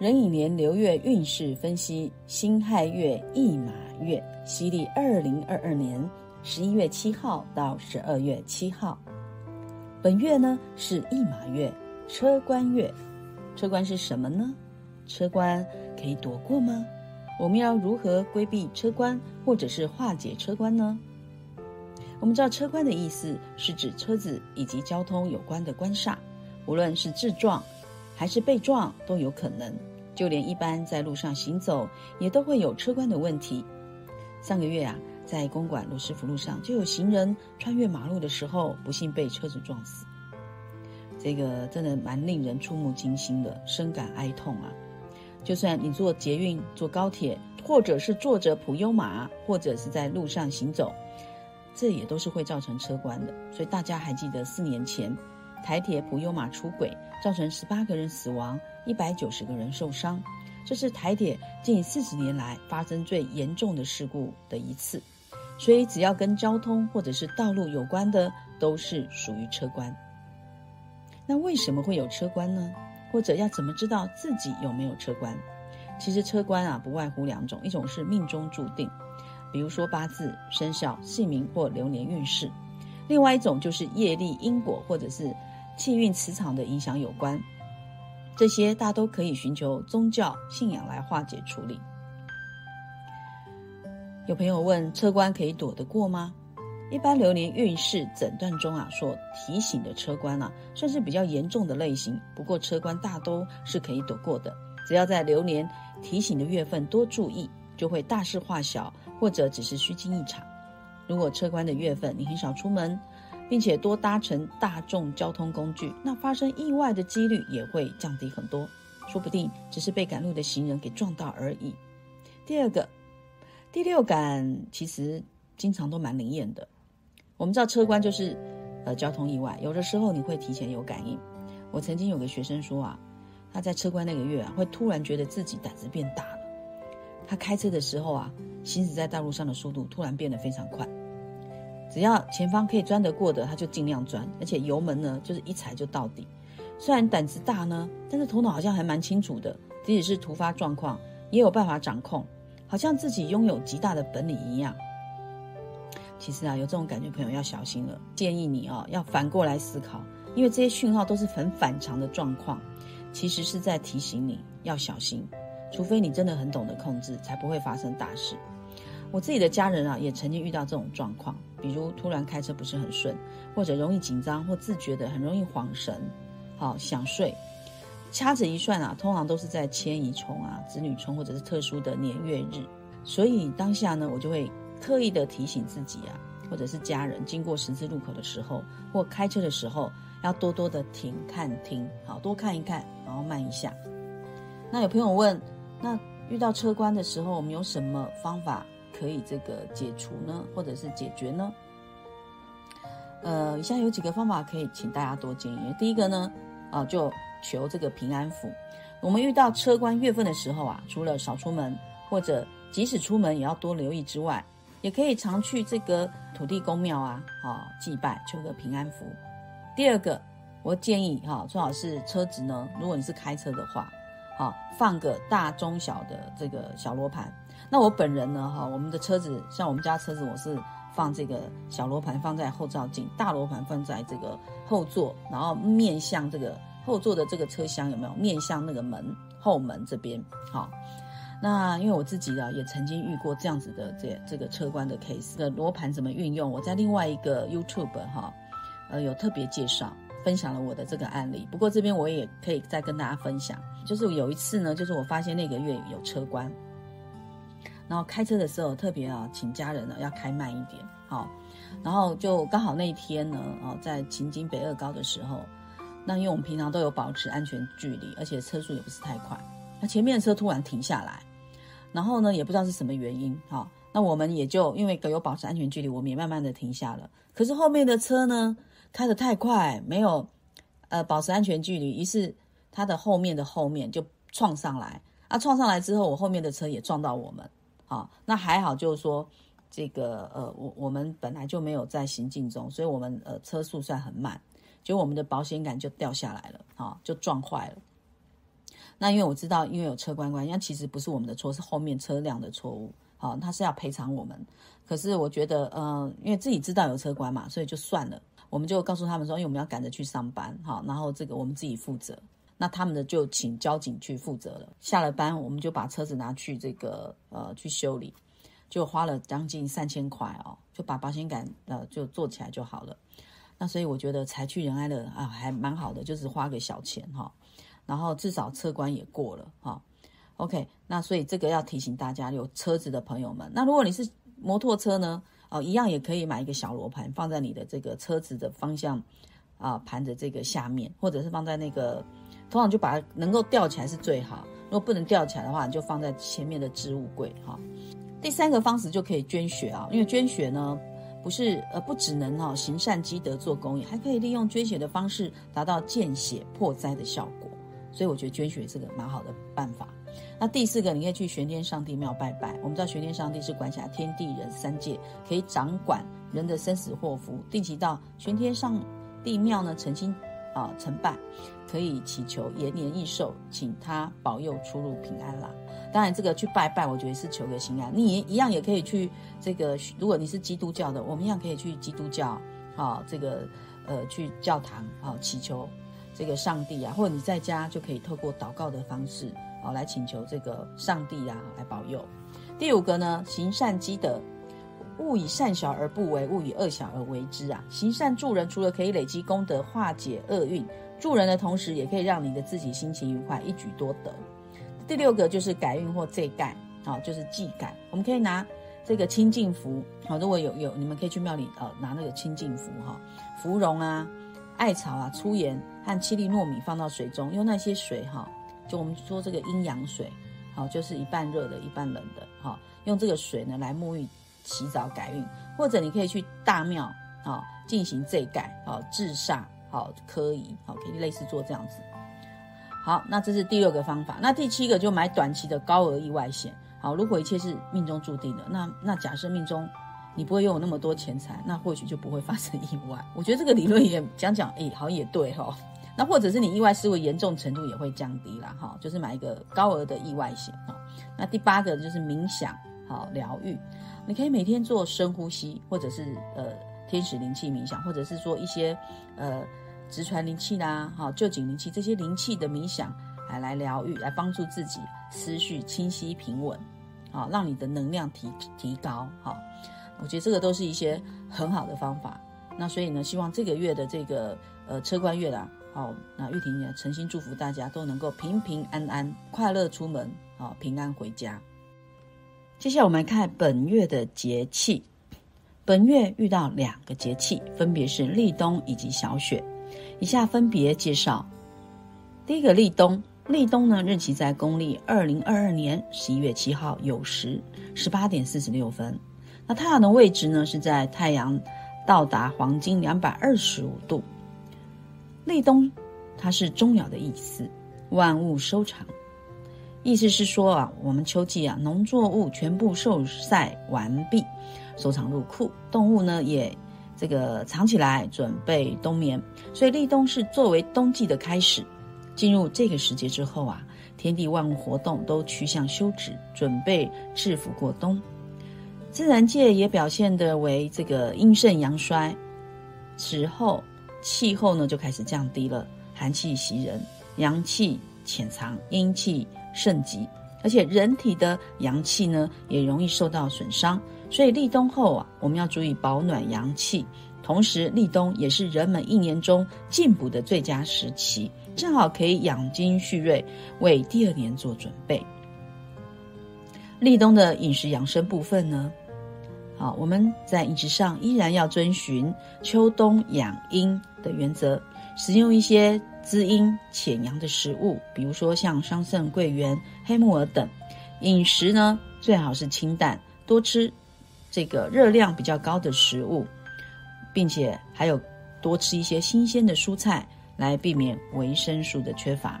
壬寅年流月运势分析，辛亥月驿马月，西历二零二二年十一月七号到十二月七号。本月呢是驿马月，车关月。车关是什么呢？车关可以躲过吗？我们要如何规避车关，或者是化解车关呢？我们知道车关的意思是指车子以及交通有关的关煞，无论是自撞还是被撞都有可能。就连一般在路上行走，也都会有车关的问题。上个月啊，在公馆罗斯福路上，就有行人穿越马路的时候，不幸被车子撞死。这个真的蛮令人触目惊心的，深感哀痛啊！就算你坐捷运、坐高铁，或者是坐着普悠玛，或者是在路上行走，这也都是会造成车关的。所以大家还记得四年前台铁普悠玛出轨，造成十八个人死亡。一百九十个人受伤，这是台铁近四十年来发生最严重的事故的一次。所以，只要跟交通或者是道路有关的，都是属于车关。那为什么会有车关呢？或者要怎么知道自己有没有车关？其实车关啊，不外乎两种：一种是命中注定，比如说八字、生肖、姓名或流年运势；另外一种就是业力、因果或者是气运、磁场的影响有关。这些大都可以寻求宗教信仰来化解处理。有朋友问：车官可以躲得过吗？一般流年运势诊断中啊，所提醒的车官啊，算是比较严重的类型。不过车官大都是可以躲过的，只要在流年提醒的月份多注意，就会大事化小，或者只是虚惊一场。如果车官的月份你很少出门。并且多搭乘大众交通工具，那发生意外的几率也会降低很多，说不定只是被赶路的行人给撞到而已。第二个，第六感其实经常都蛮灵验的。我们知道车关就是呃交通意外，有的时候你会提前有感应。我曾经有个学生说啊，他在车关那个月啊，会突然觉得自己胆子变大了。他开车的时候啊，行驶在道路上的速度突然变得非常快。只要前方可以钻得过的，他就尽量钻，而且油门呢就是一踩就到底。虽然胆子大呢，但是头脑好像还蛮清楚的，即使是突发状况也有办法掌控，好像自己拥有极大的本领一样。其实啊，有这种感觉朋友要小心了，建议你啊要反过来思考，因为这些讯号都是很反常的状况，其实是在提醒你要小心，除非你真的很懂得控制，才不会发生大事。我自己的家人啊，也曾经遇到这种状况，比如突然开车不是很顺，或者容易紧张或自觉的很容易晃神，好想睡，掐指一算啊，通常都是在迁移冲啊、子女冲或者是特殊的年月日，所以当下呢，我就会特意的提醒自己啊，或者是家人经过十字路口的时候，或开车的时候，要多多的停看听，好多看一看，然后慢一下。那有朋友问，那遇到车关的时候，我们有什么方法？可以这个解除呢，或者是解决呢？呃，以下有几个方法可以请大家多建议。第一个呢，啊，就求这个平安符。我们遇到车关月份的时候啊，除了少出门，或者即使出门也要多留意之外，也可以常去这个土地公庙啊，啊祭拜，求个平安符。第二个，我建议哈，最好是车子呢，如果你是开车的话，啊，放个大中小的这个小罗盘。那我本人呢？哈，我们的车子像我们家车子，我是放这个小罗盘放在后照镜，大罗盘放在这个后座，然后面向这个后座的这个车厢有没有面向那个门后门这边？好，那因为我自己呢也曾经遇过这样子的这这个车关的 case，的罗盘怎么运用？我在另外一个 YouTube 哈，呃有特别介绍分享了我的这个案例。不过这边我也可以再跟大家分享，就是有一次呢，就是我发现那个月有车关。然后开车的时候特别啊，请家人呢要开慢一点，好。然后就刚好那一天呢，哦，在秦京北二高的时候，那因为我们平常都有保持安全距离，而且车速也不是太快，那前面的车突然停下来，然后呢也不知道是什么原因，好，那我们也就因为有保持安全距离，我们也慢慢的停下了。可是后面的车呢开得太快，没有呃保持安全距离，于是它的后面的后面就撞上来，啊，撞上来之后，我后面的车也撞到我们。啊，那还好，就是说，这个呃，我我们本来就没有在行进中，所以我们呃车速算很慢，就我们的保险杆就掉下来了，啊，就撞坏了。那因为我知道，因为有车关关，那其实不是我们的错，是后面车辆的错误。好，他是要赔偿我们。可是我觉得，呃，因为自己知道有车关嘛，所以就算了。我们就告诉他们说，因为我们要赶着去上班，好，然后这个我们自己负责。那他们的就请交警去负责了。下了班，我们就把车子拿去这个呃去修理，就花了将近三千块哦，就把保险杆呃就做起来就好了。那所以我觉得才去仁爱的啊还蛮好的，就是花个小钱哈。然后至少车关也过了哈，OK，那所以这个要提醒大家有车子的朋友们，那如果你是摩托车呢，哦，一样也可以买一个小罗盘放在你的这个车子的方向啊盘着这个下面，或者是放在那个，通常就把它能够吊起来是最好，如果不能吊起来的话，你就放在前面的置物柜哈。第三个方式就可以捐血啊，因为捐血呢不是呃不只能哈行善积德做公益，还可以利用捐血的方式达到见血破灾的效果。所以我觉得捐血是个蛮好的办法。那第四个，你可以去玄天上帝庙拜拜。我们知道玄天上帝是管辖天地人三界，可以掌管人的生死祸福。定期到玄天上帝庙呢，诚心啊承拜，可以祈求延年益寿，请他保佑出入平安啦。当然，这个去拜拜，我觉得是求个心安。你也一样也可以去这个，如果你是基督教的，我们一样可以去基督教啊，这个呃去教堂啊祈求。这个上帝啊，或者你在家就可以透过祷告的方式啊，来请求这个上帝啊来保佑。第五个呢，行善积德，勿以善小而不为，勿以恶小而为之啊。行善助人，除了可以累积功德，化解厄运，助人的同时，也可以让你的自己心情愉快，一举多得。第六个就是改运或祭盖啊，就是祭改。我们可以拿这个清净符啊，如果有有，你们可以去庙里呃拿那个清净符哈，芙蓉啊。艾草啊，粗盐和七粒糯米放到水中，用那些水哈，就我们说这个阴阳水，好，就是一半热的，一半冷的，哈，用这个水呢来沐浴、洗澡、改运，或者你可以去大庙啊进行这改，好治煞，好科仪，好可以类似做这样子。好，那这是第六个方法。那第七个就买短期的高额意外险，好，如果一切是命中注定的，那那假设命中。你不会拥有那么多钱财，那或许就不会发生意外。我觉得这个理论也讲讲，哎，好像也对哈。那或者是你意外事故严重程度也会降低啦，哈，就是买一个高额的意外险哈。那第八个就是冥想，好疗愈，你可以每天做深呼吸，或者是呃天使灵气冥想，或者是说一些呃直传灵气啦，哈旧景灵气这些灵气的冥想，来来疗愈，来帮助自己思绪清晰平稳，好让你的能量提提高，好。我觉得这个都是一些很好的方法，那所以呢，希望这个月的这个呃车关月啦，好，那玉婷也诚心祝福大家都能够平平安安、快乐出门，好，平安回家。接下来我们来看本月的节气，本月遇到两个节气，分别是立冬以及小雪，以下分别介绍。第一个立冬，立冬呢日期在公历二零二二年十一月七号酉时十八点四十六分。那太阳的位置呢，是在太阳到达黄金两百二十五度。立冬，它是终了的意思，万物收场，意思是说啊，我们秋季啊，农作物全部受晒完毕，收藏入库，动物呢也这个藏起来，准备冬眠。所以立冬是作为冬季的开始。进入这个时节之后啊，天地万物活动都趋向休止，准备制服过冬。自然界也表现的为这个阴盛阳衰，此后气候呢就开始降低了，寒气袭人，阳气潜藏，阴气盛极，而且人体的阳气呢也容易受到损伤，所以立冬后啊，我们要注意保暖阳气，同时立冬也是人们一年中进补的最佳时期，正好可以养精蓄锐，为第二年做准备。立冬的饮食养生部分呢？好，我们在饮食上依然要遵循秋冬养阴的原则，使用一些滋阴潜阳的食物，比如说像桑葚、桂圆、黑木耳等。饮食呢，最好是清淡，多吃这个热量比较高的食物，并且还有多吃一些新鲜的蔬菜，来避免维生素的缺乏。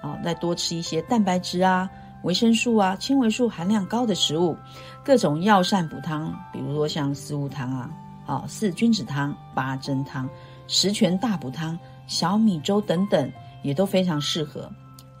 好，再多吃一些蛋白质啊。维生素啊，纤维素含量高的食物，各种药膳补汤，比如说像四物汤啊，好四君子汤、八珍汤、十全大补汤、小米粥等等，也都非常适合。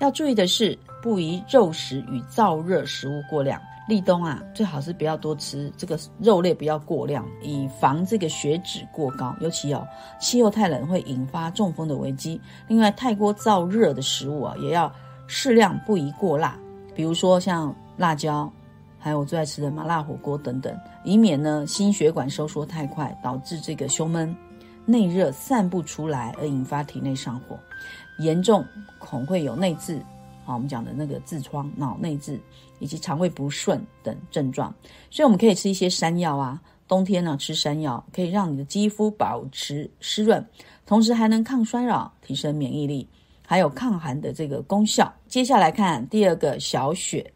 要注意的是，不宜肉食与燥热食物过量。立冬啊，最好是不要多吃这个肉类，不要过量，以防这个血脂过高。尤其哦，气候太冷会引发中风的危机。另外，太过燥热的食物啊，也要适量，不宜过辣。比如说像辣椒，还有我最爱吃的麻辣火锅等等，以免呢心血管收缩太快，导致这个胸闷、内热散不出来，而引发体内上火，严重恐会有内痔。啊，我们讲的那个痔疮、脑内痔以及肠胃不顺等症状，所以我们可以吃一些山药啊。冬天呢，吃山药可以让你的肌肤保持湿润，同时还能抗衰老、提升免疫力，还有抗寒的这个功效。接下来看第二个小雪，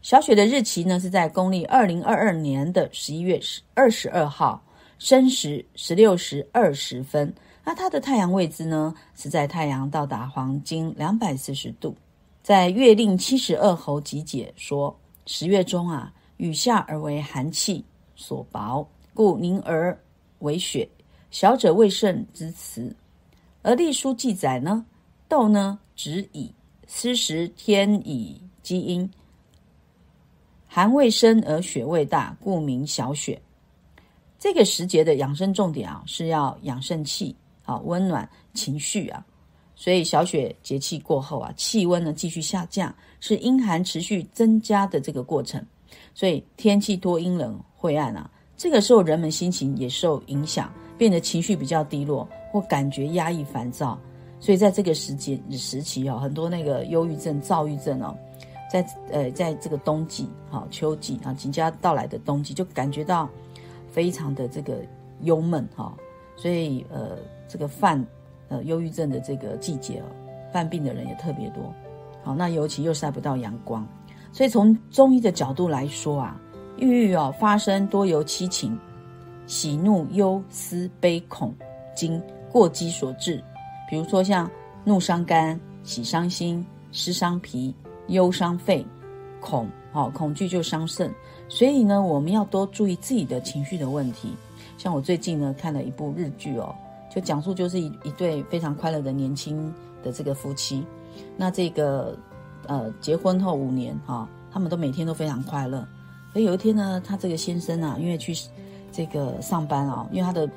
小雪的日期呢是在公历二零二二年的十一月十二十二号，申时十六时二十分。那它的太阳位置呢是在太阳到达黄金两百四十度。在月令七十二候集解说，十月中啊，雨下而为寒气所薄，故凝而为雪。小者未盛之词。而历书记载呢，豆呢止以湿时天以积阴，寒未生而雪未大，故名小雪。这个时节的养生重点啊，是要养肾气，啊温暖情绪啊。所以小雪节气过后啊，气温呢继续下降，是阴寒持续增加的这个过程。所以天气多阴冷晦暗啊，这个时候人们心情也受影响，变得情绪比较低落或感觉压抑烦躁。所以在这个时节时期哦，很多那个忧郁症、躁郁症哦，在呃在这个冬季哈秋季啊即将到来的冬季，就感觉到非常的这个忧闷哈。所以呃这个犯。呃，忧郁症的这个季节哦，犯病的人也特别多。好，那尤其又晒不到阳光，所以从中医的角度来说啊，抑郁哦发生多由七情，喜怒忧思悲恐惊过激所致。比如说像怒伤肝，喜伤心，思伤脾，忧伤肺，恐哦恐惧就伤肾。所以呢，我们要多注意自己的情绪的问题。像我最近呢看了一部日剧哦。就讲述就是一一对非常快乐的年轻的这个夫妻，那这个呃结婚后五年哈，他们都每天都非常快乐。而有一天呢，他这个先生啊，因为去这个上班啊，因为他的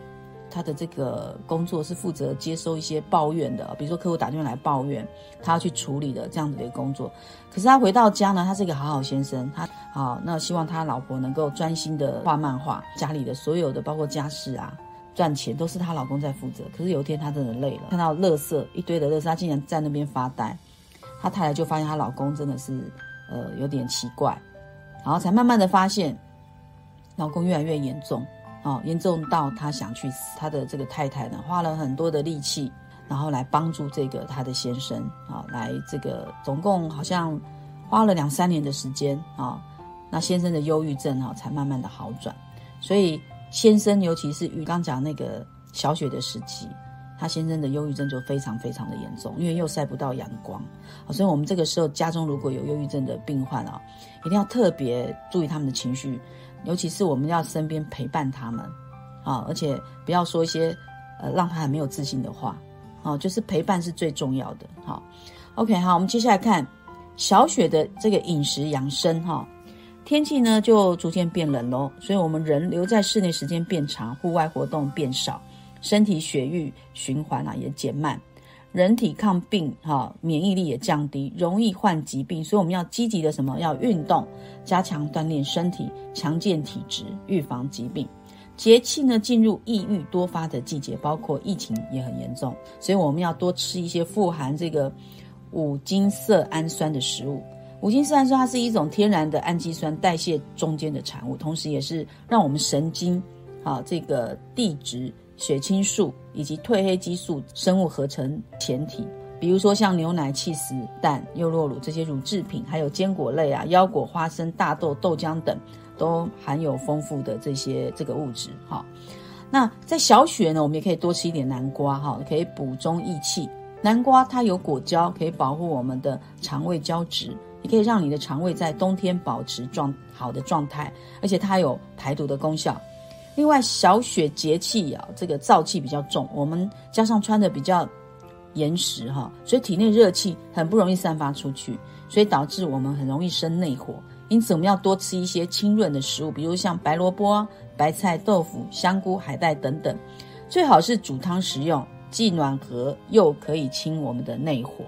他的这个工作是负责接收一些抱怨的，比如说客户打电话来抱怨，他要去处理的这样子的一个工作。可是他回到家呢，他是一个好好先生，他好那希望他老婆能够专心的画漫画，家里的所有的包括家事啊。赚钱都是她老公在负责，可是有一天她真的累了，看到垃圾一堆的垃圾，她竟然在那边发呆。她太太就发现她老公真的是呃有点奇怪，然后才慢慢的发现，老公越来越严重，哦，严重到他想去死。她的这个太太呢，花了很多的力气，然后来帮助这个他的先生啊，来这个总共好像花了两三年的时间啊，那先生的忧郁症啊才慢慢的好转，所以。先生，尤其是与刚讲那个小雪的时期，他先生的忧郁症就非常非常的严重，因为又晒不到阳光，所以我们这个时候家中如果有忧郁症的病患啊，一定要特别注意他们的情绪，尤其是我们要身边陪伴他们，啊，而且不要说一些呃让他很没有自信的话，啊，就是陪伴是最重要的。好，OK，好，我们接下来看小雪的这个饮食养生，哈。天气呢就逐渐变冷喽，所以我们人留在室内时间变长，户外活动变少，身体血液循环啊也减慢，人体抗病哈免疫力也降低，容易患疾病。所以我们要积极的什么？要运动，加强锻炼身体，强健体质，预防疾病。节气呢进入抑郁多发的季节，包括疫情也很严重，所以我们要多吃一些富含这个五金色氨酸的食物。五金色氨酸它是一种天然的氨基酸代谢中间的产物，同时也是让我们神经啊这个地质、血清素以及褪黑激素生物合成前体。比如说像牛奶、气死蛋、优酪乳这些乳制品，还有坚果类啊、腰果、花生、大豆、豆浆等，都含有丰富的这些这个物质。哈，那在小雪呢，我们也可以多吃一点南瓜，哈，可以补中益气。南瓜它有果胶，可以保护我们的肠胃胶质。也可以让你的肠胃在冬天保持状好的状态，而且它有排毒的功效。另外，小雪节气啊，这个燥气比较重，我们加上穿的比较严实哈，所以体内热气很不容易散发出去，所以导致我们很容易生内火。因此，我们要多吃一些清润的食物，比如像白萝卜、白菜、豆腐、香菇、海带等等，最好是煮汤食用，既暖和又可以清我们的内火。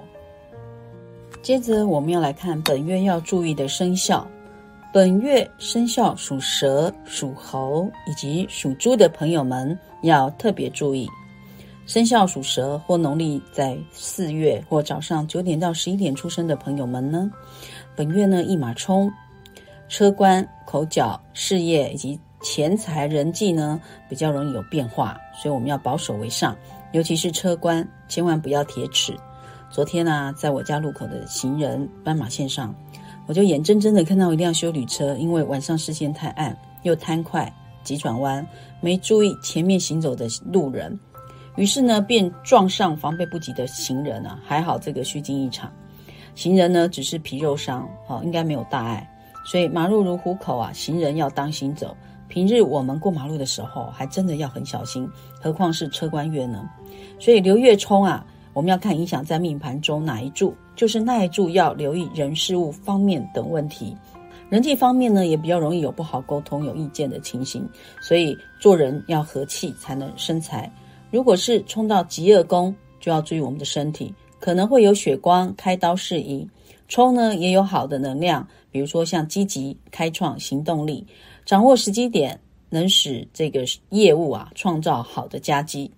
接着，我们要来看本月要注意的生肖。本月生肖属蛇、属猴以及属猪的朋友们要特别注意。生肖属蛇或农历在四月或早上九点到十一点出生的朋友们呢，本月呢一马冲，车官、口角、事业以及钱财、人际呢比较容易有变化，所以我们要保守为上，尤其是车官，千万不要铁齿。昨天呢，在我家路口的行人斑马线上，我就眼睁睁的看到一辆修理车，因为晚上视线太暗，又贪快急转弯，没注意前面行走的路人。于是呢，便撞上防备不及的行人啊！还好这个虚惊一场，行人呢只是皮肉伤，哦，应该没有大碍。所以马路如虎口啊，行人要当心走。平日我们过马路的时候，还真的要很小心，何况是车关月呢？所以流月冲啊，我们要看影响在命盘中哪一柱，就是那一柱要留意人事物方面等问题。人际方面呢，也比较容易有不好沟通、有意见的情形，所以做人要和气，才能生财。如果是冲到极恶宫，就要注意我们的身体，可能会有血光、开刀事宜。冲呢也有好的能量，比如说像积极、开创、行动力，掌握时机点，能使这个业务啊创造好的佳绩。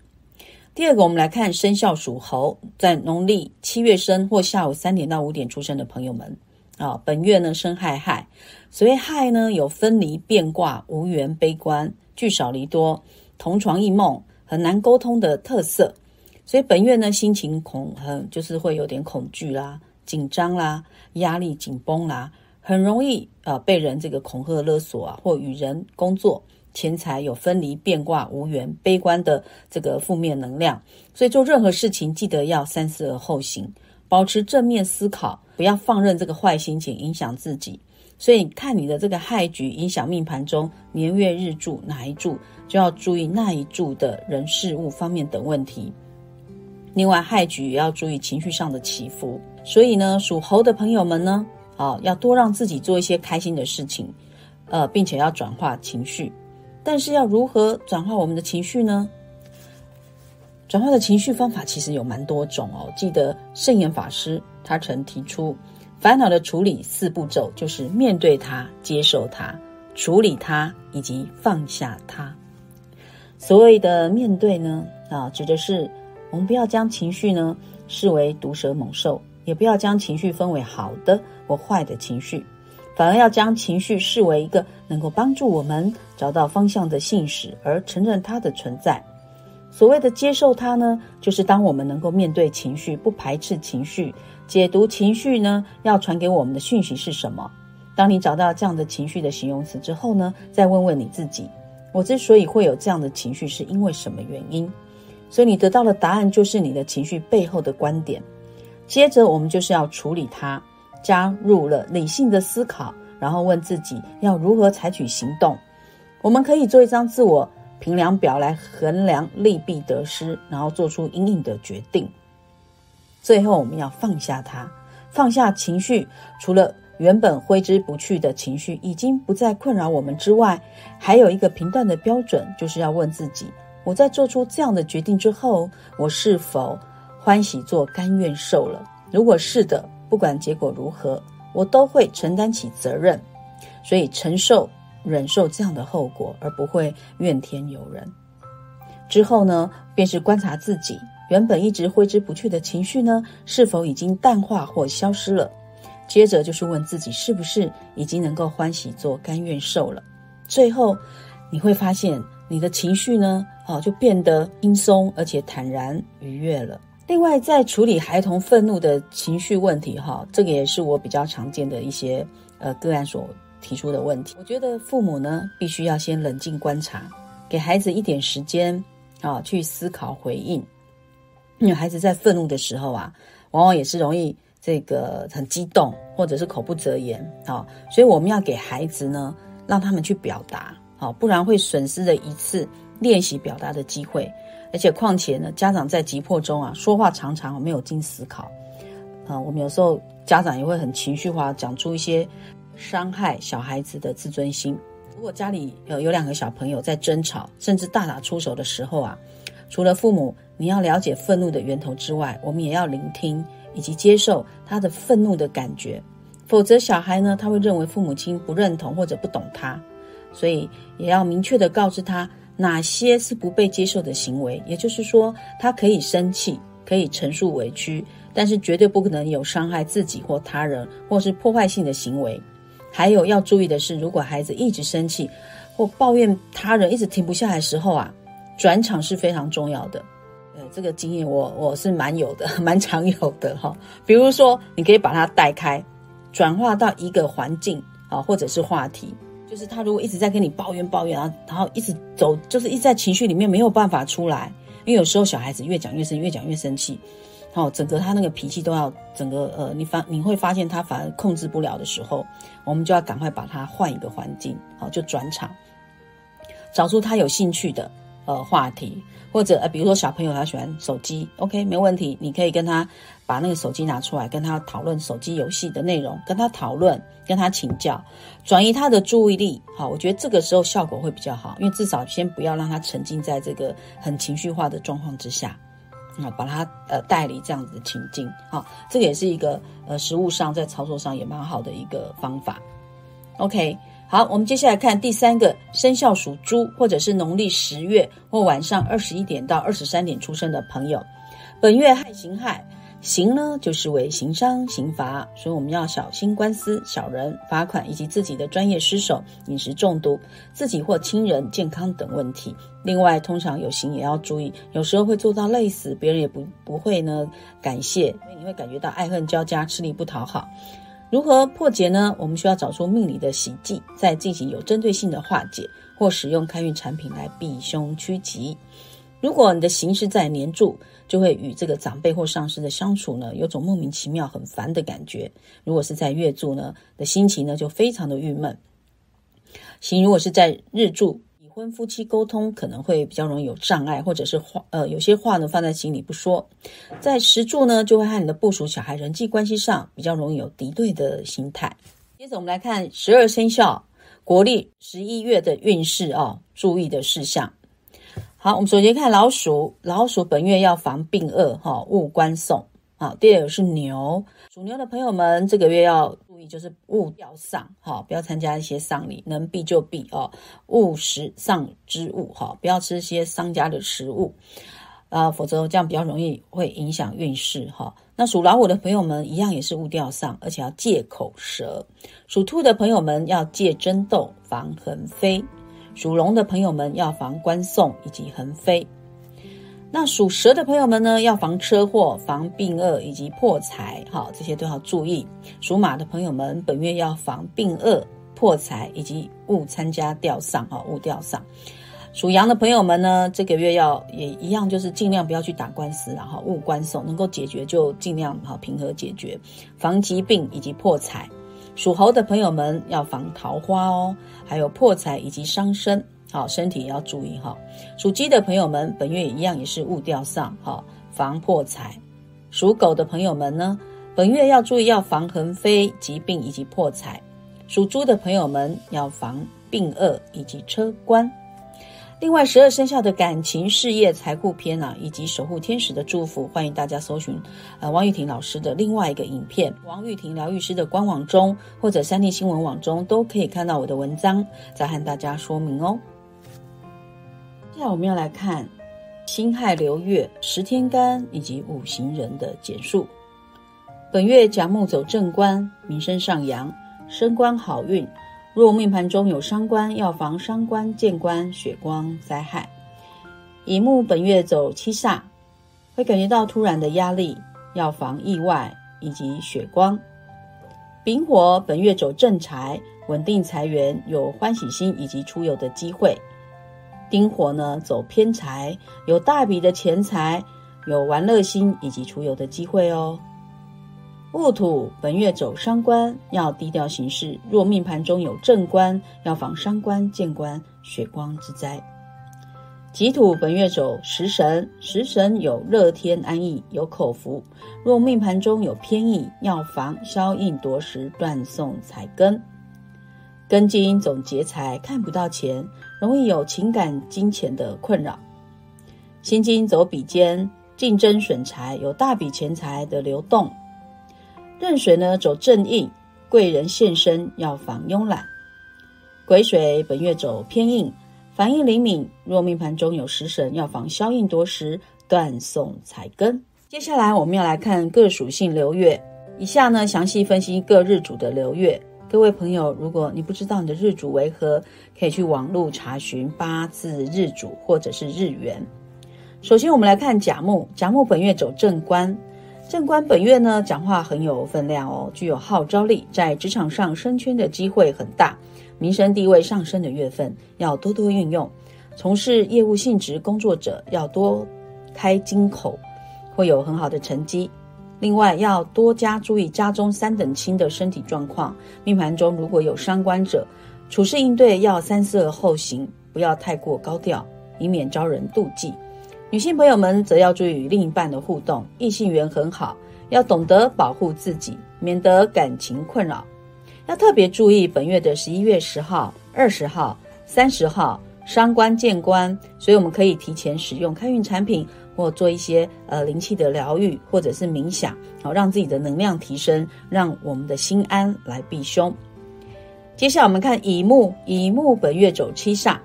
第二个，我们来看生肖属猴，在农历七月生或下午三点到五点出生的朋友们啊，本月呢生亥亥。所谓亥呢，有分离、变卦、无缘、悲观、聚少离多、同床异梦。很难沟通的特色，所以本月呢心情恐很，就是会有点恐惧啦、紧张啦、压力紧绷啦，很容易呃被人这个恐吓勒索啊，或与人工作钱财有分离、变卦、无缘、悲观的这个负面能量。所以做任何事情记得要三思而后行，保持正面思考，不要放任这个坏心情影响自己。所以看你的这个害局影响命盘中年月日柱哪一柱。就要注意那一柱的人事物方面等问题。另外，害局也要注意情绪上的起伏。所以呢，属猴的朋友们呢，啊，要多让自己做一些开心的事情，呃，并且要转化情绪。但是要如何转化我们的情绪呢？转化的情绪方法其实有蛮多种哦。记得圣严法师他曾提出，烦恼的处理四步骤，就是面对它、接受它、处理它以及放下它。所谓的面对呢，啊，指的是我们不要将情绪呢视为毒蛇猛兽，也不要将情绪分为好的或坏的情绪，反而要将情绪视为一个能够帮助我们找到方向的信使，而承认它的存在。所谓的接受它呢，就是当我们能够面对情绪，不排斥情绪，解读情绪呢要传给我们的讯息是什么。当你找到这样的情绪的形容词之后呢，再问问你自己。我之所以会有这样的情绪，是因为什么原因？所以你得到的答案就是你的情绪背后的观点。接着我们就是要处理它，加入了理性的思考，然后问自己要如何采取行动。我们可以做一张自我评量表来衡量利弊得失，然后做出应应的决定。最后我们要放下它，放下情绪，除了。原本挥之不去的情绪已经不再困扰我们之外，还有一个评断的标准，就是要问自己：我在做出这样的决定之后，我是否欢喜做、甘愿受了？如果是的，不管结果如何，我都会承担起责任，所以承受、忍受这样的后果，而不会怨天尤人。之后呢，便是观察自己原本一直挥之不去的情绪呢，是否已经淡化或消失了。接着就是问自己是不是已经能够欢喜做、甘愿受了。最后你会发现你的情绪呢，哦，就变得轻松而且坦然愉悦了。另外，在处理孩童愤怒的情绪问题，哈，这个也是我比较常见的一些呃个案所提出的问题。我觉得父母呢，必须要先冷静观察，给孩子一点时间啊，去思考回应。因为孩子在愤怒的时候啊，往往也是容易。这个很激动，或者是口不择言，啊，所以我们要给孩子呢，让他们去表达，好，不然会损失了一次练习表达的机会。而且况且呢，家长在急迫中啊，说话常常没有经思考。啊，我们有时候家长也会很情绪化，讲出一些伤害小孩子的自尊心。如果家里有有两个小朋友在争吵，甚至大打出手的时候啊，除了父母你要了解愤怒的源头之外，我们也要聆听以及接受他的愤怒的感觉。否则，小孩呢，他会认为父母亲不认同或者不懂他，所以也要明确的告知他哪些是不被接受的行为。也就是说，他可以生气，可以陈述委屈，但是绝对不可能有伤害自己或他人，或是破坏性的行为。还有要注意的是，如果孩子一直生气或抱怨他人，一直停不下来的时候啊，转场是非常重要的。呃，这个经验我我是蛮有的，蛮常有的哈。比如说，你可以把他带开。转化到一个环境啊，或者是话题，就是他如果一直在跟你抱怨抱怨，然后然后一直走，就是一直在情绪里面没有办法出来，因为有时候小孩子越讲越生，越讲越生气，好，整个他那个脾气都要整个呃，你发你会发现他反而控制不了的时候，我们就要赶快把他换一个环境，好，就转场，找出他有兴趣的呃话题。或者呃，比如说小朋友他喜欢手机，OK，没问题，你可以跟他把那个手机拿出来，跟他讨论手机游戏的内容，跟他讨论，跟他请教，转移他的注意力。好，我觉得这个时候效果会比较好，因为至少先不要让他沉浸在这个很情绪化的状况之下，啊，把他呃带离这样子的情境。好，这个也是一个呃实物上在操作上也蛮好的一个方法。OK。好，我们接下来看第三个生肖属猪，或者是农历十月或晚上二十一点到二十三点出生的朋友。本月亥刑亥，刑呢就是为刑伤、刑罚，所以我们要小心官司、小人、罚款以及自己的专业失手、饮食中毒、自己或亲人健康等问题。另外，通常有刑也要注意，有时候会做到累死，别人也不不会呢感谢，因为你会感觉到爱恨交加，吃力不讨好。如何破解呢？我们需要找出命理的喜忌，再进行有针对性的化解，或使用开运产品来避凶趋吉。如果你的形势在年柱，就会与这个长辈或上司的相处呢，有种莫名其妙很烦的感觉。如果是在月柱呢，的心情呢就非常的郁闷。行，如果是在日柱。婚夫妻沟通可能会比较容易有障碍，或者是话呃有些话呢放在心里不说，在石柱呢就会和你的部属小孩人际关系上比较容易有敌对的心态。接着我们来看十二生肖国历十一月的运势哦，注意的事项。好，我们首先看老鼠，老鼠本月要防病恶哈，勿关送。好，第二个是牛，属牛的朋友们这个月要。就是勿吊丧，哈，不要参加一些丧礼，能避就避哦。勿食丧之物，哈，不要吃一些商家的食物，啊，否则这样比较容易会影响运势，哈。那属老虎的朋友们一样也是勿吊丧，而且要戒口舌。属兔的朋友们要戒争斗，防横飞。属龙的朋友们要防官送以及横飞。那属蛇的朋友们呢，要防车祸、防病恶以及破财，好，这些都要注意。属马的朋友们，本月要防病恶、破财以及勿参加吊丧，哈，勿吊丧。属羊的朋友们呢，这个月要也一样，就是尽量不要去打官司，然后勿官送，能够解决就尽量好平和解决，防疾病以及破财。属猴的朋友们要防桃花哦，还有破财以及伤身。好，身体也要注意哈。属鸡的朋友们，本月一样也是勿掉丧，哈，防破财。属狗的朋友们呢，本月要注意要防横飞、疾病以及破财。属猪的朋友们要防病恶以及车关。另外，十二生肖的感情、事业、财库篇啊，以及守护天使的祝福，欢迎大家搜寻呃王玉婷老师的另外一个影片，王玉婷疗愈师的官网中或者三立新闻网中都可以看到我的文章，再和大家说明哦。接下来我们要来看辛亥流月十天干以及五行人的简述。本月甲木走正官，名声上扬，升官好运。若命盘中有伤官，要防伤官、见官、血光灾害。乙木本月走七煞，会感觉到突然的压力，要防意外以及血光。丙火本月走正财，稳定财源，有欢喜心以及出游的机会。丁火呢走偏财，有大笔的钱财，有玩乐心以及出游的机会哦。戊土本月走伤官，要低调行事。若命盘中有正官，要防伤官、见官、血光之灾。己土本月走食神，食神有乐天安逸，有口福。若命盘中有偏逸，要防消印夺食，断送财根。根金总劫财，看不到钱，容易有情感金钱的困扰。辛金走比肩，竞争损财，有大笔钱财的流动。壬水呢走正印，贵人现身，要防慵懒。癸水本月走偏印。反应灵敏，若命盘中有食神，要防消印夺食，断送财根。接下来我们要来看各属性流月，以下呢详细分析各日主的流月。各位朋友，如果你不知道你的日主为何，可以去网络查询八字日主或者是日元。首先我们来看甲木，甲木本月走正官，正官本月呢讲话很有分量哦，具有号召力，在职场上升迁的机会很大。民生地位上升的月份，要多多运用；从事业务性质工作者要多开金口，会有很好的成绩。另外，要多加注意家中三等亲的身体状况。命盘中如果有伤官者，处事应对要三思而后行，不要太过高调，以免招人妒忌。女性朋友们则要注意与另一半的互动，异性缘很好，要懂得保护自己，免得感情困扰。要特别注意本月的十一月十号、二十号、三十号伤官见官，所以我们可以提前使用开运产品，或做一些呃灵气的疗愈，或者是冥想，好让自己的能量提升，让我们的心安来避凶。接下来我们看乙木，乙木本月走七煞，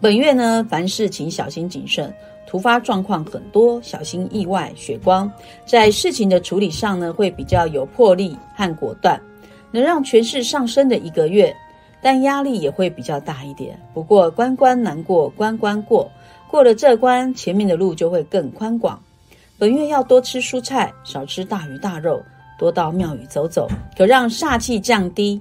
本月呢凡事请小心谨慎，突发状况很多，小心意外血光，在事情的处理上呢会比较有魄力和果断。能让权势上升的一个月，但压力也会比较大一点。不过关关难过关关过，过了这关，前面的路就会更宽广。本月要多吃蔬菜，少吃大鱼大肉，多到庙宇走走，可让煞气降低。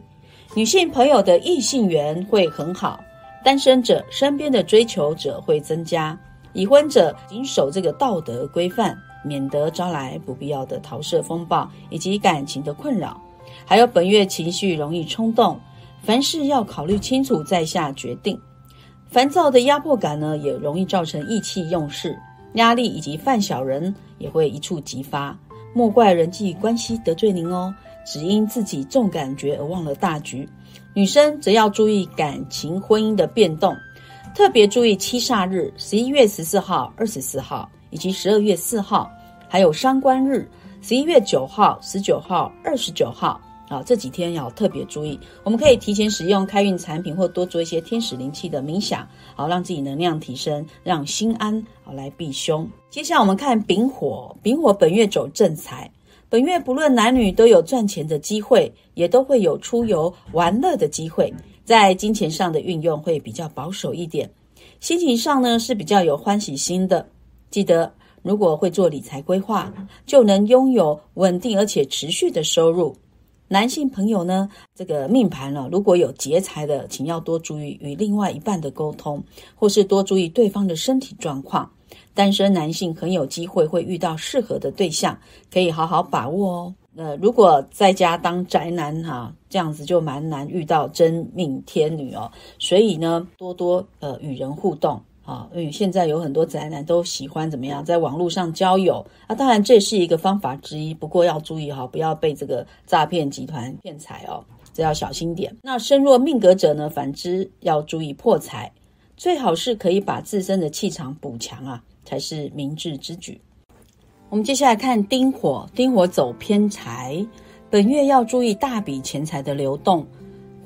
女性朋友的异性缘会很好，单身者身边的追求者会增加，已婚者谨守这个道德规范，免得招来不必要的桃色风暴以及感情的困扰。还有本月情绪容易冲动，凡事要考虑清楚再下决定。烦躁的压迫感呢，也容易造成意气用事，压力以及犯小人也会一触即发。莫怪人际关系得罪您哦，只因自己重感觉而忘了大局。女生则要注意感情婚姻的变动，特别注意七煞日：十一月十四号、二十四号以及十二月四号，还有伤官日。十一月九号、十九号、二十九号啊，这几天要特别注意。我们可以提前使用开运产品，或多做一些天使灵气的冥想，好让自己能量提升，让心安，好来避凶。接下来我们看丙火，丙火本月走正财，本月不论男女都有赚钱的机会，也都会有出游玩乐的机会。在金钱上的运用会比较保守一点，心情上呢是比较有欢喜心的。记得。如果会做理财规划，就能拥有稳定而且持续的收入。男性朋友呢，这个命盘呢，如果有劫财的，请要多注意与另外一半的沟通，或是多注意对方的身体状况。单身男性很有机会会遇到适合的对象，可以好好把握哦。那如果在家当宅男哈，这样子就蛮难遇到真命天女哦。所以呢，多多呃与人互动。啊，因为现在有很多宅男都喜欢怎么样，在网络上交友啊，当然这是一个方法之一，不过要注意哈，不要被这个诈骗集团骗财哦，这要小心点。那身弱命格者呢，反之要注意破财，最好是可以把自身的气场补强啊，才是明智之举。我们接下来看丁火，丁火走偏财，本月要注意大笔钱财的流动。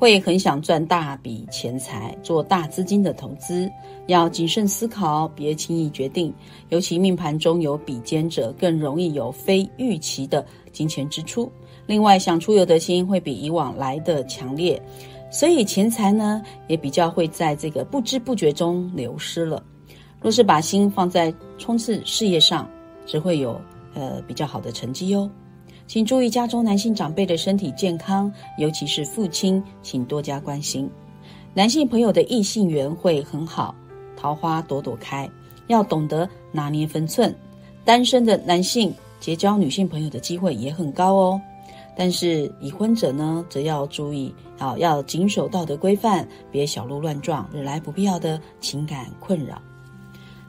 会很想赚大笔钱财，做大资金的投资，要谨慎思考，别轻易决定。尤其命盘中有比肩者，更容易有非预期的金钱支出。另外，想出游的心会比以往来的强烈，所以钱财呢也比较会在这个不知不觉中流失了。若是把心放在冲刺事业上，只会有呃比较好的成绩哟。请注意家中男性长辈的身体健康，尤其是父亲，请多加关心。男性朋友的异性缘会很好，桃花朵朵开，要懂得拿捏分寸。单身的男性结交女性朋友的机会也很高哦。但是已婚者呢，则要注意，好要谨守道德规范，别小鹿乱撞，惹来不必要的情感困扰。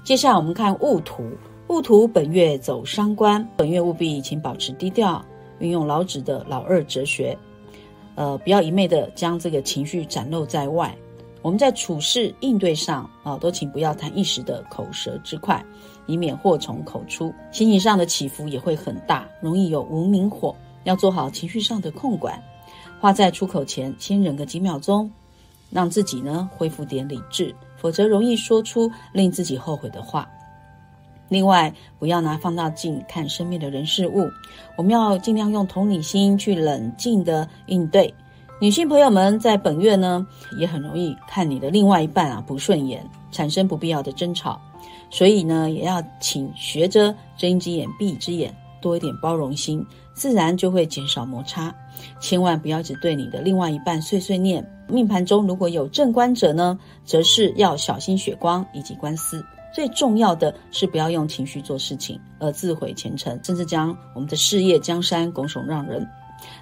接下来我们看戊土，戊土本月走伤官，本月务必请保持低调，运用老子的老二哲学，呃，不要一昧的将这个情绪展露在外。我们在处事应对上啊，都请不要谈一时的口舌之快，以免祸从口出。心情上的起伏也会很大，容易有无名火，要做好情绪上的控管。话在出口前，先忍个几秒钟，让自己呢恢复点理智，否则容易说出令自己后悔的话。另外，不要拿放大镜看身边的人事物，我们要尽量用同理心去冷静的应对。女性朋友们在本月呢，也很容易看你的另外一半啊不顺眼，产生不必要的争吵，所以呢，也要请学着睁一只眼闭一只眼，多一点包容心，自然就会减少摩擦。千万不要只对你的另外一半碎碎念。命盘中如果有正官者呢，则是要小心血光以及官司。最重要的是不要用情绪做事情，而自毁前程，甚至将我们的事业江山拱手让人。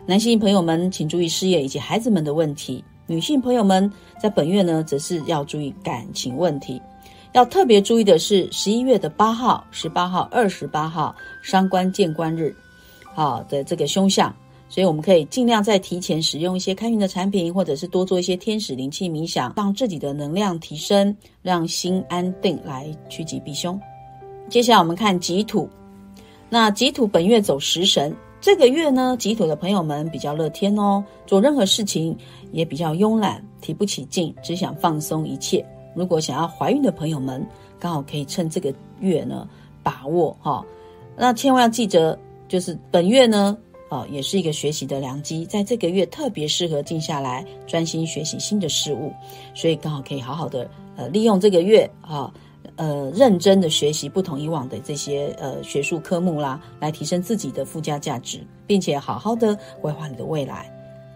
男性朋友们，请注意事业以及孩子们的问题；女性朋友们在本月呢，则是要注意感情问题。要特别注意的是，十一月的八号、十八号、二十八号伤官见官日，好的这个凶相，所以我们可以尽量在提前使用一些开运的产品，或者是多做一些天使灵气冥想，让自己的能量提升，让心安定，来趋吉避凶。接下来我们看己土，那己土本月走食神。这个月呢，己土的朋友们比较乐天哦，做任何事情也比较慵懒，提不起劲，只想放松一切。如果想要怀孕的朋友们，刚好可以趁这个月呢把握哈。那千万要记得，就是本月呢，啊，也是一个学习的良机，在这个月特别适合静下来，专心学习新的事物，所以刚好可以好好的呃利用这个月啊。呃，认真的学习不同以往的这些呃学术科目啦，来提升自己的附加价值，并且好好的规划你的未来。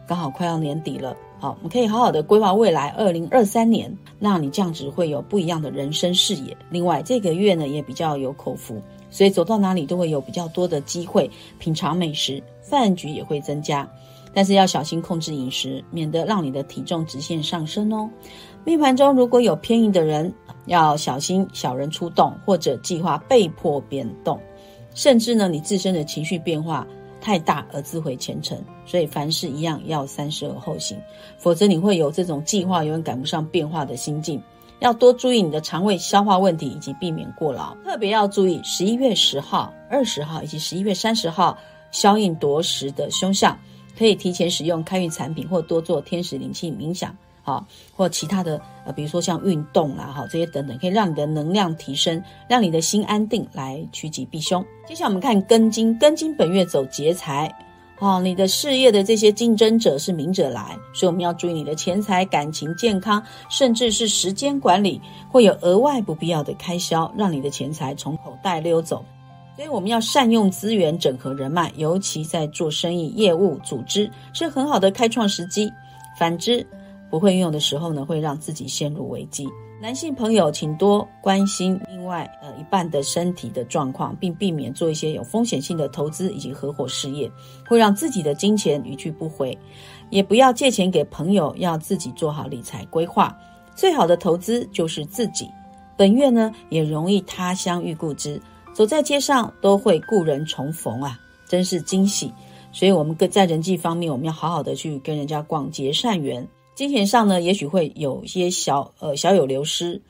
刚好快要年底了，好，我们可以好好的规划未来，二零二三年，那你这样子会有不一样的人生视野。另外，这个月呢也比较有口福，所以走到哪里都会有比较多的机会品尝美食，饭局也会增加。但是要小心控制饮食，免得让你的体重直线上升哦。命盘中如果有偏移的人，要小心小人出动，或者计划被迫变动，甚至呢，你自身的情绪变化太大而自毁前程。所以凡事一样要三思而后行，否则你会有这种计划永远赶不上变化的心境。要多注意你的肠胃消化问题，以及避免过劳。特别要注意十一月十号、二十号以及十一月三十号消印夺食的凶相，可以提前使用开运产品，或多做天使灵气冥想。好，或其他的呃，比如说像运动啦，哈，这些等等，可以让你的能量提升，让你的心安定，来趋吉避凶。接下来我们看庚金，庚金本月走劫财，哦，你的事业的这些竞争者是明者来，所以我们要注意你的钱财、感情、健康，甚至是时间管理，会有额外不必要的开销，让你的钱财从口袋溜走。所以我们要善用资源，整合人脉，尤其在做生意、业务、组织是很好的开创时机。反之，不会用的时候呢，会让自己陷入危机。男性朋友，请多关心另外呃一半的身体的状况，并避免做一些有风险性的投资以及合伙事业，会让自己的金钱一去不回。也不要借钱给朋友，要自己做好理财规划。最好的投资就是自己。本月呢，也容易他乡遇故知，走在街上都会故人重逢啊，真是惊喜。所以，我们跟在人际方面，我们要好好的去跟人家广结善缘。金钱上呢，也许会有一些小呃小有流失，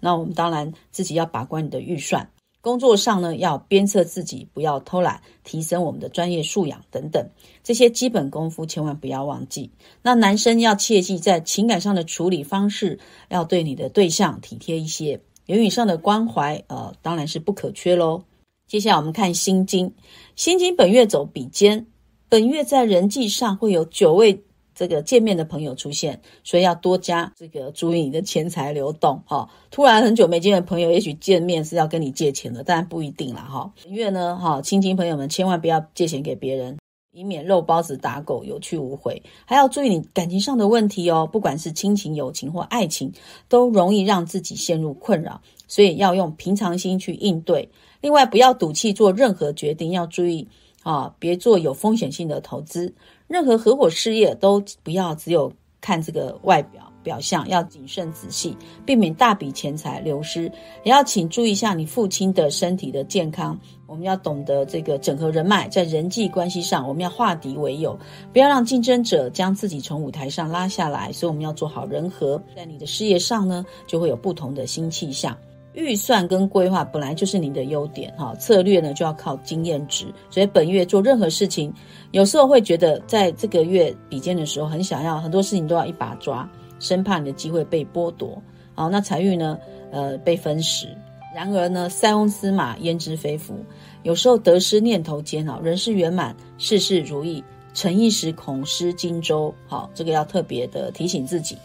那我们当然自己要把关你的预算。工作上呢，要鞭策自己不要偷懒，提升我们的专业素养等等，这些基本功夫千万不要忘记。那男生要切记在情感上的处理方式，要对你的对象体贴一些，言语上的关怀呃当然是不可缺喽。接下来我们看心经，心经本月走比肩，本月在人际上会有九位。这个见面的朋友出现，所以要多加这个注意你的钱财流动哈。突然很久没见的朋友，也许见面是要跟你借钱的，但不一定啦哈。本月呢哈，亲戚朋友们千万不要借钱给别人，以免肉包子打狗，有去无回。还要注意你感情上的问题哦，不管是亲情、友情或爱情，都容易让自己陷入困扰，所以要用平常心去应对。另外，不要赌气做任何决定，要注意啊，别做有风险性的投资。任何合伙事业都不要只有看这个外表，表象，要谨慎仔细，避免大笔钱财流失。也要请注意一下你父亲的身体的健康。我们要懂得这个整合人脉，在人际关系上，我们要化敌为友，不要让竞争者将自己从舞台上拉下来。所以我们要做好人和，在你的事业上呢，就会有不同的新气象。预算跟规划本来就是你的优点哈，策略呢就要靠经验值。所以本月做任何事情，有时候会觉得在这个月比肩的时候，很想要很多事情都要一把抓，生怕你的机会被剥夺。好，那财运呢，呃，被分食。然而呢，塞翁失马焉知非福？有时候得失念头煎熬，人事圆满，事事如意，成一时恐失荆州。好，这个要特别的提醒自己。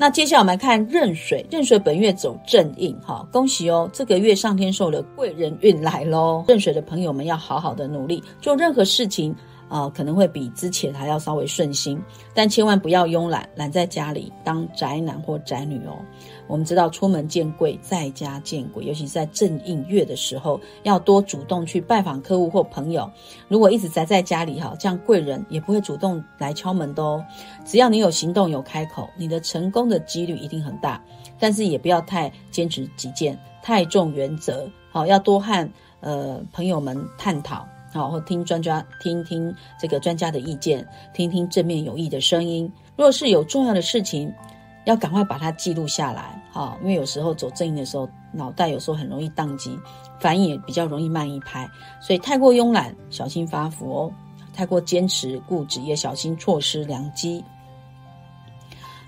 那接下来我们来看壬水，壬水本月走正印，哈，恭喜哦！这个月上天受的贵人运来喽。壬水的朋友们要好好的努力，做任何事情啊，可能会比之前还要稍微顺心，但千万不要慵懒，懒在家里当宅男或宅女哦。我们知道出门见贵，在家见鬼，尤其是在正印月的时候，要多主动去拜访客户或朋友。如果一直宅在家里哈，这样贵人也不会主动来敲门的哦。只要你有行动、有开口，你的成功的几率一定很大。但是也不要太坚持己见，太重原则。好，要多和呃朋友们探讨，好，或听专家听听这个专家的意见，听听正面有益的声音。若是有重要的事情，要赶快把它记录下来，好，因为有时候走正印的时候，脑袋有时候很容易宕机，反应也比较容易慢一拍，所以太过慵懒，小心发福哦；太过坚持固执，也小心错失良机。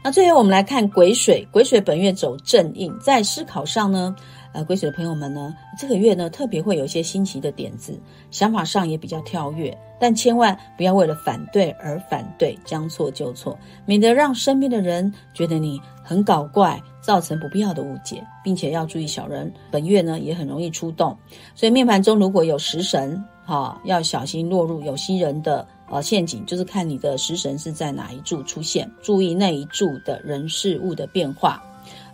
那最后我们来看癸水，癸水本月走正印，在思考上呢。呃，癸水的朋友们呢，这个月呢特别会有一些新奇的点子，想法上也比较跳跃，但千万不要为了反对而反对，将错就错，免得让身边的人觉得你很搞怪，造成不必要的误解，并且要注意小人本月呢也很容易出动，所以面盘中如果有食神，哈，要小心落入有心人的呃陷阱，就是看你的食神是在哪一柱出现，注意那一柱的人事物的变化。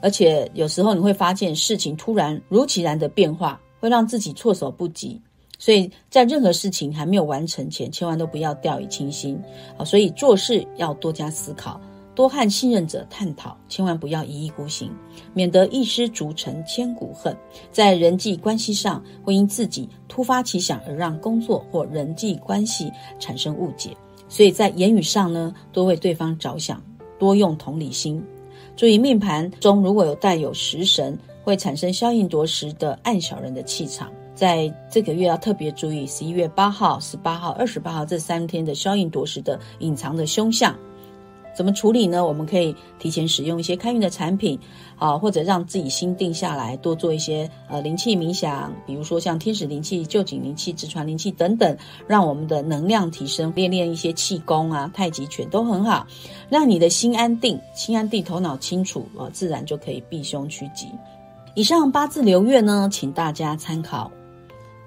而且有时候你会发现事情突然如其然的变化，会让自己措手不及。所以在任何事情还没有完成前，千万都不要掉以轻心啊！所以做事要多加思考，多和信任者探讨，千万不要一意孤行，免得一失足成千古恨。在人际关系上，会因自己突发奇想而让工作或人际关系产生误解。所以在言语上呢，多为对方着想，多用同理心。注意命盘中如果有带有食神，会产生消应夺食的暗小人的气场。在这个月要特别注意，十一月八号、十八号、二十八号这三天的消应夺食的隐藏的凶相。怎么处理呢？我们可以提前使用一些开运的产品，啊，或者让自己心定下来，多做一些呃灵气冥想，比如说像天使灵气、旧景灵气、直传灵气等等，让我们的能量提升，练练一些气功啊、太极拳都很好，让你的心安定，心安定，头脑清楚啊，自然就可以避凶趋吉。以上八字流月呢，请大家参考。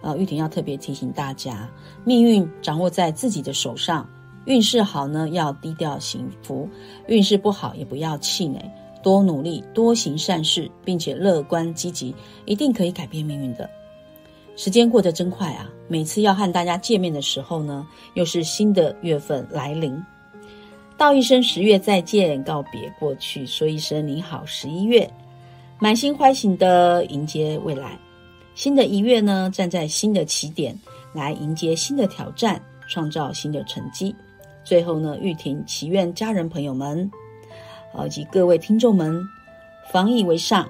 呃，玉婷要特别提醒大家，命运掌握在自己的手上。运势好呢，要低调幸福；运势不好，也不要气馁，多努力，多行善事，并且乐观积极，一定可以改变命运的。时间过得真快啊！每次要和大家见面的时候呢，又是新的月份来临。道一声十月再见，告别过去，说一声你好十一月，满心欢喜的迎接未来。新的一月呢，站在新的起点，来迎接新的挑战，创造新的成绩。最后呢，玉婷祈愿家人朋友们，以及各位听众们，防疫为上，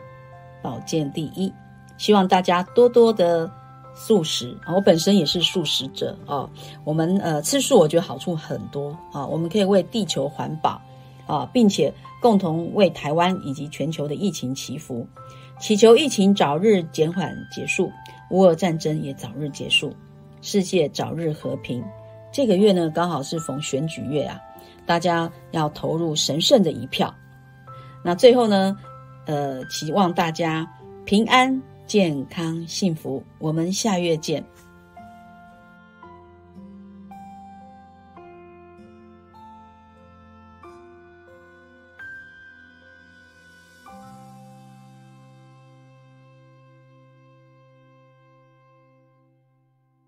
保健第一。希望大家多多的素食啊，我本身也是素食者啊。我们呃吃素，我觉得好处很多啊。我们可以为地球环保啊，并且共同为台湾以及全球的疫情祈福，祈求疫情早日减缓结束，乌俄战争也早日结束，世界早日和平。这个月呢，刚好是逢选举月啊，大家要投入神圣的一票。那最后呢，呃，期望大家平安、健康、幸福。我们下月见。